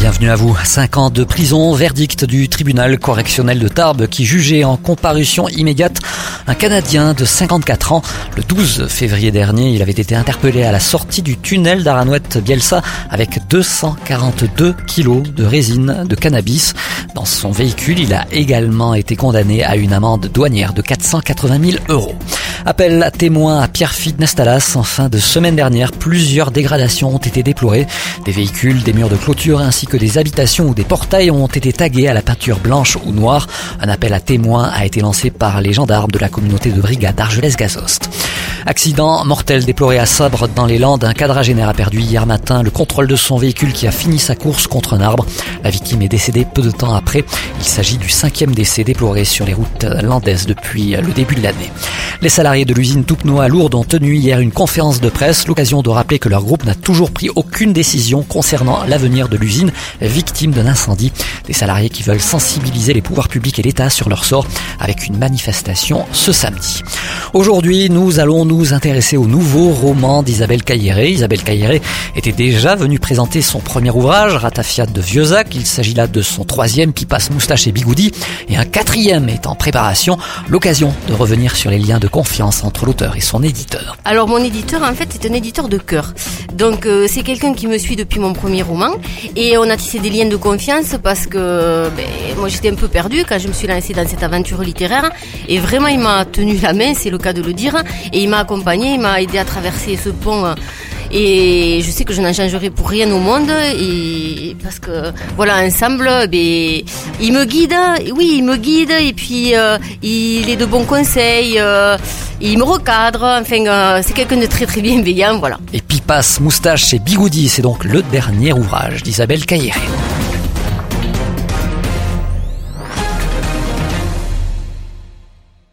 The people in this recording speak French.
Bienvenue à vous. Cinq ans de prison, verdict du tribunal correctionnel de Tarbes qui jugeait en comparution immédiate un Canadien de 54 ans. Le 12 février dernier, il avait été interpellé à la sortie du tunnel d'Aranouette-Bielsa avec 242 kilos de résine de cannabis. Dans son véhicule, il a également été condamné à une amende douanière de 480 000 euros. Appel à témoins à Pierrefitte Nestalas. En fin de semaine dernière, plusieurs dégradations ont été déplorées. Des véhicules, des murs de clôture ainsi que des habitations ou des portails ont été tagués à la peinture blanche ou noire. Un appel à témoins a été lancé par les gendarmes de la communauté de brigade d'Argelès-Gazost. Accident mortel déploré à Sabre dans les Landes. Un quadragénaire a perdu hier matin le contrôle de son véhicule qui a fini sa course contre un arbre. La victime est décédée peu de temps après. Il s'agit du cinquième décès déploré sur les routes landaises depuis le début de l'année. Les salariés de l'usine Toupnois à Lourdes ont tenu hier une conférence de presse, l'occasion de rappeler que leur groupe n'a toujours pris aucune décision concernant l'avenir de l'usine victime d'un incendie. Des salariés qui veulent sensibiliser les pouvoirs publics et l'État sur leur sort avec une manifestation ce samedi. Aujourd'hui, nous allons nous intéresser au nouveau roman d'Isabelle Cailleret. Isabelle Cailleret était déjà venue présenter son premier ouvrage, Ratafiat de Vieuxac. Il s'agit là de son troisième qui passe moustache et bigoudi et un quatrième est en préparation. L'occasion de revenir sur les liens de confiance entre l'auteur et son éditeur. Alors mon éditeur en fait est un éditeur de cœur. Donc euh, c'est quelqu'un qui me suit depuis mon premier roman et on a tissé des liens de confiance parce que ben, moi j'étais un peu perdue quand je me suis lancée dans cette aventure littéraire et vraiment il m'a tenu la main, c'est le cas de le dire, et il m'a accompagné, il m'a aidé à traverser ce pont et je sais que je n'en changerai pour rien au monde parce que voilà ensemble ben, il me guide oui il me guide et puis euh, il est de bons conseils euh, il me recadre enfin euh, c'est quelqu'un de très très bienveillant voilà. Et Pipas moustache et bigoudi c'est donc le dernier ouvrage d'Isabelle Cailleret